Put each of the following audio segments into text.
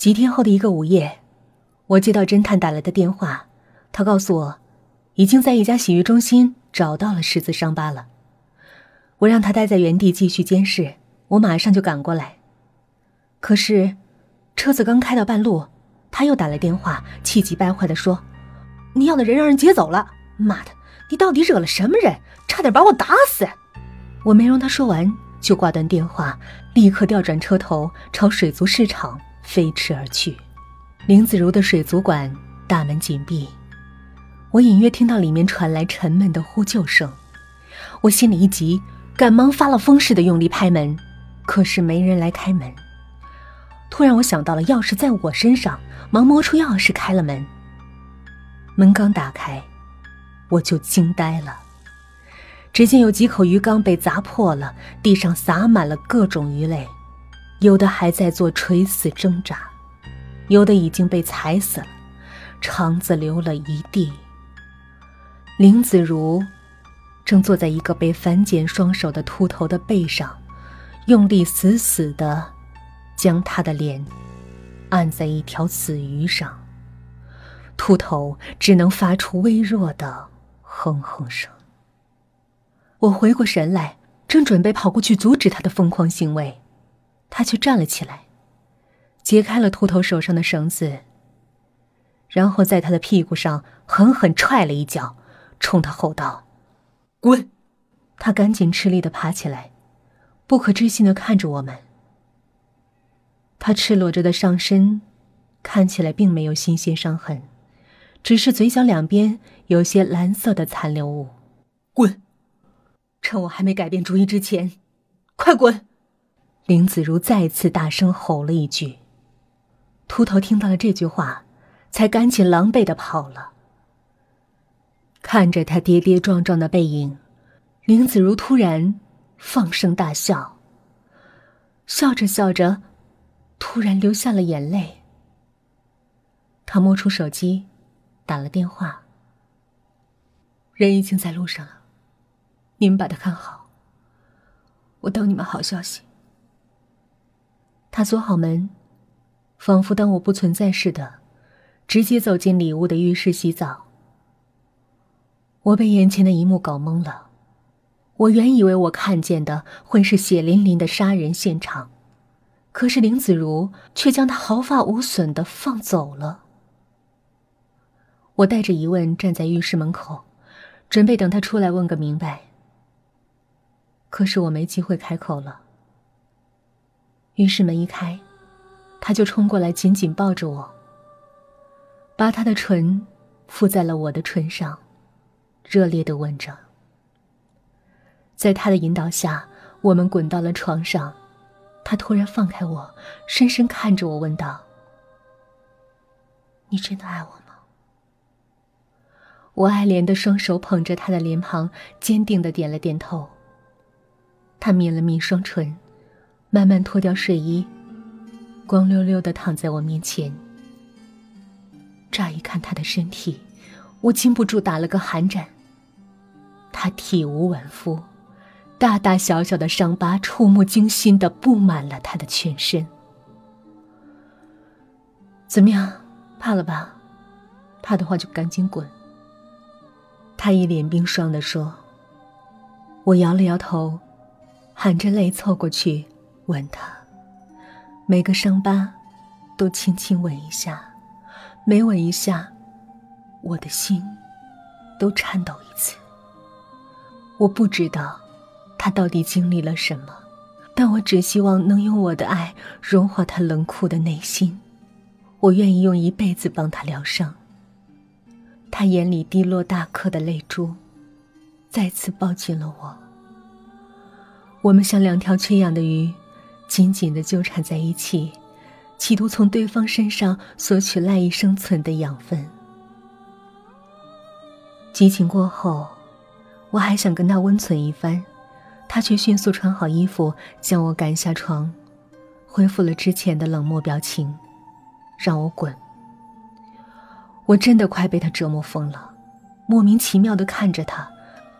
几天后的一个午夜，我接到侦探打来的电话，他告诉我，已经在一家洗浴中心找到了十字伤疤了。我让他待在原地继续监视，我马上就赶过来。可是，车子刚开到半路，他又打来电话，气急败坏地说：“你要的人让人劫走了！妈的，你到底惹了什么人？差点把我打死！”我没容他说完，就挂断电话，立刻调转车头朝水族市场。飞驰而去，林子如的水族馆大门紧闭，我隐约听到里面传来沉闷的呼救声，我心里一急，赶忙发了疯似的用力拍门，可是没人来开门。突然我想到了钥匙在我身上，忙摸出钥匙开了门。门刚打开，我就惊呆了，只见有几口鱼缸被砸破了，地上洒满了各种鱼类。有的还在做垂死挣扎，有的已经被踩死了，肠子流了一地。林子如正坐在一个被反剪双手的秃头的背上，用力死死的将他的脸按在一条死鱼上，秃头只能发出微弱的哼哼声。我回过神来，正准备跑过去阻止他的疯狂行为。他却站了起来，解开了秃头手上的绳子，然后在他的屁股上狠狠踹了一脚，冲他吼道：“滚！”他赶紧吃力的爬起来，不可置信的看着我们。他赤裸着的上身看起来并没有新鲜伤痕，只是嘴角两边有些蓝色的残留物。滚！趁我还没改变主意之前，快滚！林子如再次大声吼了一句。秃头听到了这句话，才赶紧狼狈的跑了。看着他跌跌撞撞的背影，林子如突然放声大笑。笑着笑着，突然流下了眼泪。他摸出手机，打了电话。人已经在路上了，你们把他看好。我等你们好消息。他锁好门，仿佛当我不存在似的，直接走进里屋的浴室洗澡。我被眼前的一幕搞懵了。我原以为我看见的会是血淋淋的杀人现场，可是林子如却将他毫发无损的放走了。我带着疑问站在浴室门口，准备等他出来问个明白。可是我没机会开口了。浴室门一开，他就冲过来，紧紧抱着我，把他的唇附在了我的唇上，热烈的吻着。在他的引导下，我们滚到了床上。他突然放开我，深深看着我，问道：“你真的爱我吗？”我爱怜的双手捧着他的脸庞，坚定的点了点头。他抿了抿双唇。慢慢脱掉睡衣，光溜溜的躺在我面前。乍一看他的身体，我禁不住打了个寒颤。他体无完肤，大大小小的伤疤触目惊心的布满了他的全身。怎么样，怕了吧？怕的话就赶紧滚。他一脸冰霜的说。我摇了摇头，含着泪凑过去。吻他，每个伤疤都轻轻吻一下，每吻一下，我的心都颤抖一次。我不知道他到底经历了什么，但我只希望能用我的爱融化他冷酷的内心。我愿意用一辈子帮他疗伤。他眼里滴落大颗的泪珠，再次抱紧了我。我们像两条缺氧的鱼。紧紧的纠缠在一起，企图从对方身上索取赖以生存的养分。激情过后，我还想跟他温存一番，他却迅速穿好衣服将我赶下床，恢复了之前的冷漠表情，让我滚。我真的快被他折磨疯了，莫名其妙的看着他，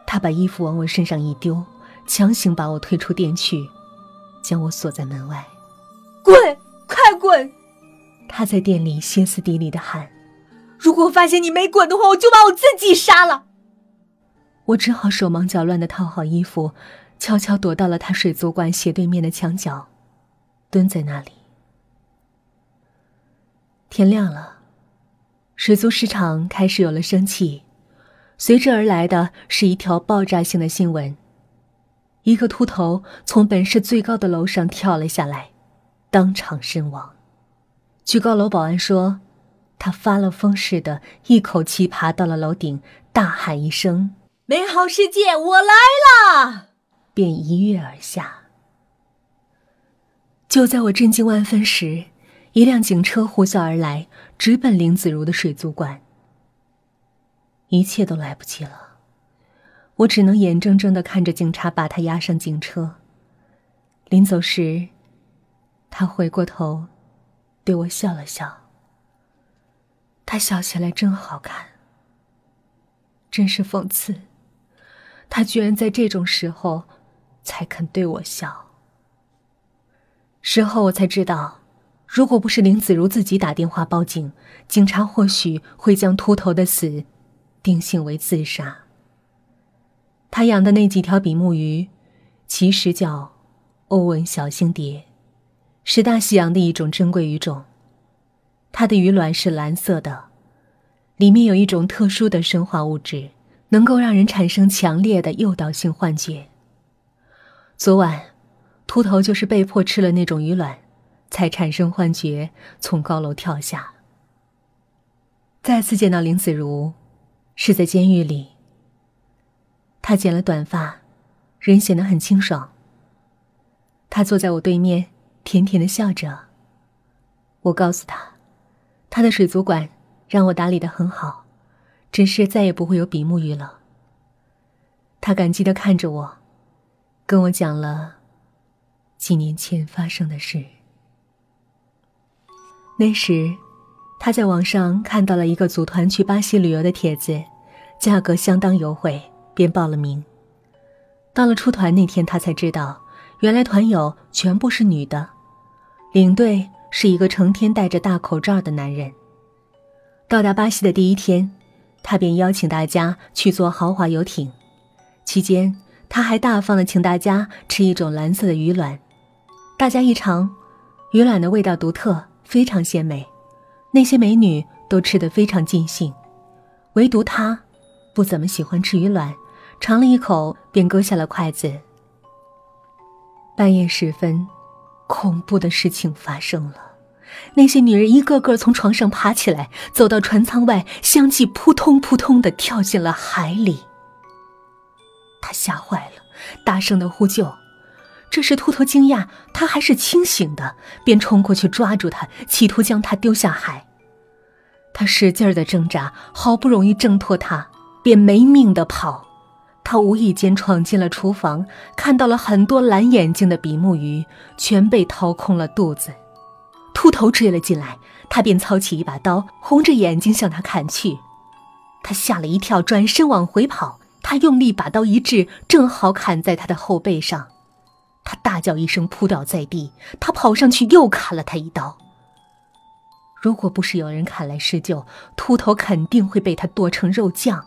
他把衣服往我身上一丢，强行把我推出店去。将我锁在门外，滚！快滚！他在店里歇斯底里的喊：“如果我发现你没滚的话，我就把我自己杀了。”我只好手忙脚乱的套好衣服，悄悄躲到了他水族馆斜对面的墙角，蹲在那里。天亮了，水族市场开始有了生气，随之而来的是一条爆炸性的新闻：一个秃头从本市最高的楼上跳了下来，当场身亡。据高楼保安说，他发了疯似的，一口气爬到了楼顶，大喊一声。美好世界，我来了！便一跃而下。就在我震惊万分时，一辆警车呼啸而来，直奔林子如的水族馆。一切都来不及了，我只能眼睁睁的看着警察把他押上警车。临走时，他回过头，对我笑了笑。他笑起来真好看，真是讽刺。他居然在这种时候，才肯对我笑。事后我才知道，如果不是林子如自己打电话报警，警察或许会将秃头的死定性为自杀。他养的那几条比目鱼，其实叫欧文小星蝶，是大西洋的一种珍贵鱼种。它的鱼卵是蓝色的，里面有一种特殊的生化物质。能够让人产生强烈的诱导性幻觉。昨晚，秃头就是被迫吃了那种鱼卵，才产生幻觉，从高楼跳下。再次见到林子如，是在监狱里。他剪了短发，人显得很清爽。他坐在我对面，甜甜的笑着。我告诉他，他的水族馆让我打理的很好。只是再也不会有比目鱼了。他感激的看着我，跟我讲了几年前发生的事。那时，他在网上看到了一个组团去巴西旅游的帖子，价格相当优惠，便报了名。到了出团那天，他才知道，原来团友全部是女的，领队是一个成天戴着大口罩的男人。到达巴西的第一天。他便邀请大家去坐豪华游艇，期间他还大方的请大家吃一种蓝色的鱼卵。大家一尝，鱼卵的味道独特，非常鲜美。那些美女都吃得非常尽兴，唯独他，不怎么喜欢吃鱼卵，尝了一口便搁下了筷子。半夜时分，恐怖的事情发生了。那些女人一个个从床上爬起来，走到船舱外，相继扑通扑通的跳进了海里。他吓坏了，大声的呼救。这时秃头惊讶他还是清醒的，便冲过去抓住他，企图将他丢下海。他使劲的挣扎，好不容易挣脱他，便没命的跑。他无意间闯进了厨房，看到了很多蓝眼睛的比目鱼，全被掏空了肚子。秃头追了进来，他便操起一把刀，红着眼睛向他砍去。他吓了一跳，转身往回跑。他用力把刀一掷，正好砍在他的后背上。他大叫一声，扑倒在地。他跑上去又砍了他一刀。如果不是有人砍来施救，秃头肯定会被他剁成肉酱。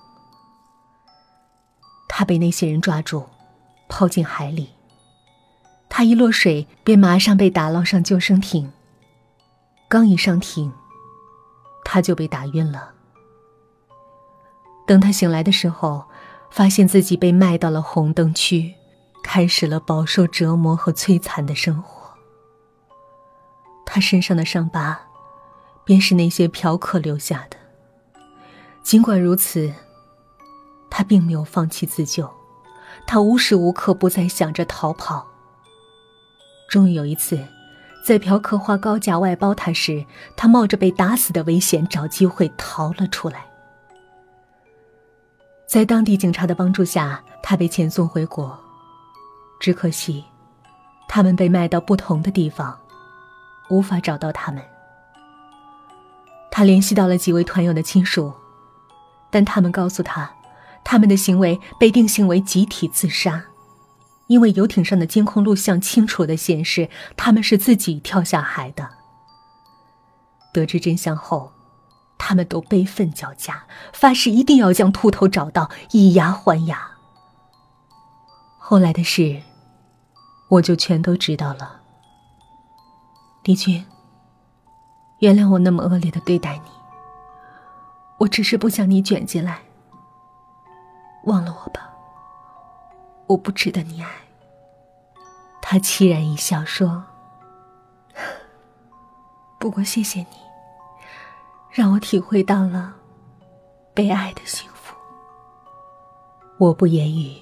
他被那些人抓住，抛进海里。他一落水，便马上被打捞上救生艇。刚一上艇，他就被打晕了。等他醒来的时候，发现自己被卖到了红灯区，开始了饱受折磨和摧残的生活。他身上的伤疤，便是那些嫖客留下的。尽管如此，他并没有放弃自救，他无时无刻不在想着逃跑。终于有一次。在嫖客花高价外包他时，他冒着被打死的危险找机会逃了出来。在当地警察的帮助下，他被遣送回国。只可惜，他们被卖到不同的地方，无法找到他们。他联系到了几位团友的亲属，但他们告诉他，他们的行为被定性为集体自杀。因为游艇上的监控录像清楚的显示，他们是自己跳下海的。得知真相后，他们都悲愤交加，发誓一定要将秃头找到，以牙还牙。后来的事，我就全都知道了。李军，原谅我那么恶劣的对待你，我只是不想你卷进来。忘了我吧，我不值得你爱。他凄然一笑说：“ 不过谢谢你，让我体会到了被爱的幸福。”我不言语，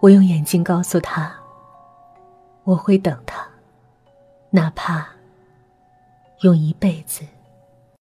我用眼睛告诉他：“我会等他。”哪怕用一辈子。